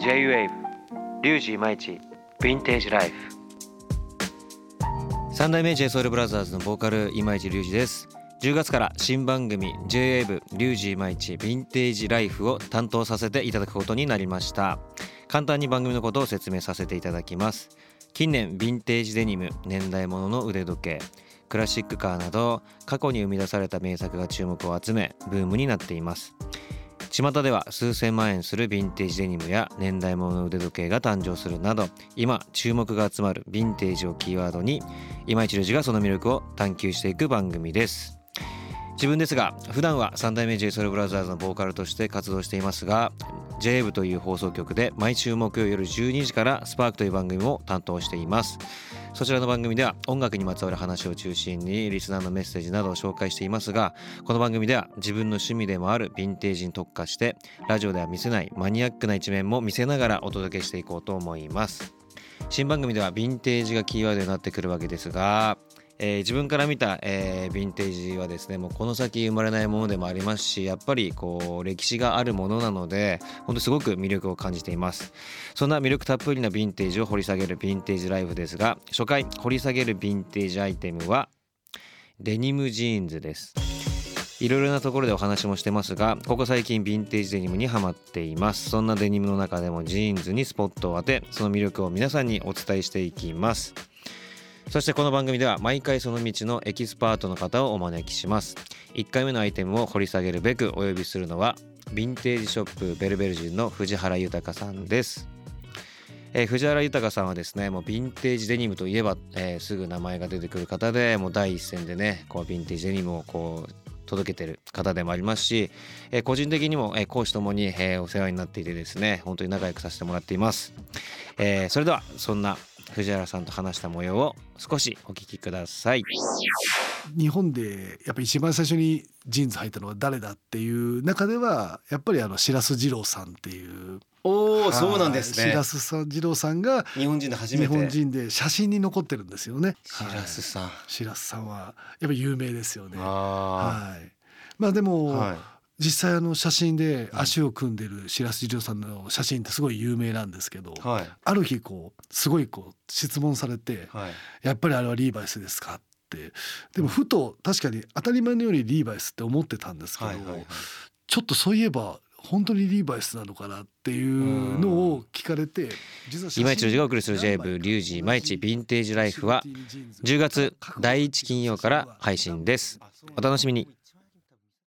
J-WAVE リュウジイマイチヴィンテージライフ。三代目 JSOULBROTHERS のボーカル今市隆二です。10月から新番組 J-WAVE リュウジイマイチヴィンテージライフを担当させていただくことになりました。簡単に番組のことを説明させていただきます。近年ヴィンテージデニム年代物の腕時計クラシックカーなど過去に生み出された名作が注目を集めブームになっています。巷では数千万円するヴィンテージデニムや年代物の腕時計が誕生するなど今注目が集まるヴィンテージをキーワードに今一郎がその魅力を探求していく番組です。自分ですが普段は三代目 JSOULBROTHERS のボーカルとして活動していますが j v という放送局で毎週木曜夜12時からスパークという番組を担当しています。そちらの番組では音楽にまつわる話を中心にリスナーのメッセージなどを紹介していますがこの番組では自分の趣味でもあるヴィンテージに特化してラジオでは見せないマニアックな一面も見せながらお届けしていこうと思います。新番組ではヴィンテージがキーワードになってくるわけですがえー、自分から見た、えー、ヴィンテージはですねもうこの先生まれないものでもありますしやっぱりこう歴史があるものなので本当すごく魅力を感じています。そんな魅力たっぷりなヴィンテージを掘り下げるヴィンテージライフですが初回掘り下げるヴィンテージアイテムはデニムジーンズです。いろいろなところでお話もしてますがここ最近ヴィンテージデニムにハマっています。そんなデニムの中でもジーンズにスポットを当てその魅力を皆さんにお伝えしていきます。そしてこの番組では毎回その道のエキスパートの方をお招きします。1回目のアイテムを掘り下げるべくお呼びするのはヴィンテージショップベルベルジンの藤原裕さんです。えー、藤原裕さんはですねもうヴィンテージデニムといえば、えー、すぐ名前が出てくる方でもう第一線でねこうヴィンテージデニムをこう届けてる方でもありますし、えー、個人的にも、えー、講師ともに、えー、お世話になっていてですね本当に仲良くさせてもらっています、えー、それではそんな藤原さんと話した模様を少しお聞きください。日本でやっぱり一番最初にジーンズ履いたのは誰だっていう中ではやっぱりあの白洲二郎さんっていうおおそうなんですね。白洲さん二郎さんが日本人で初めて。日本人で写真に残ってるんですよね。白洲さん、はい、白洲さんはやっぱ有名ですよね。はい。まあでも、はい実際あの写真で足を組んでる白洲亮さんの写真ってすごい有名なんですけど、はい、ある日こうすごいこう質問されて、はい、やっぱりあれはリーバイスですか?」って。でもふと確かに当たり前のようにリーバイスって思ってたんですけど、はいはいはい、ちょっとそういえば本当にリーバイスなのかなっていうのを聞かれて今一の字がお送りする j ブリュウジ毎日ヴィンテージライフは10月第1金曜から配信です。お楽しみに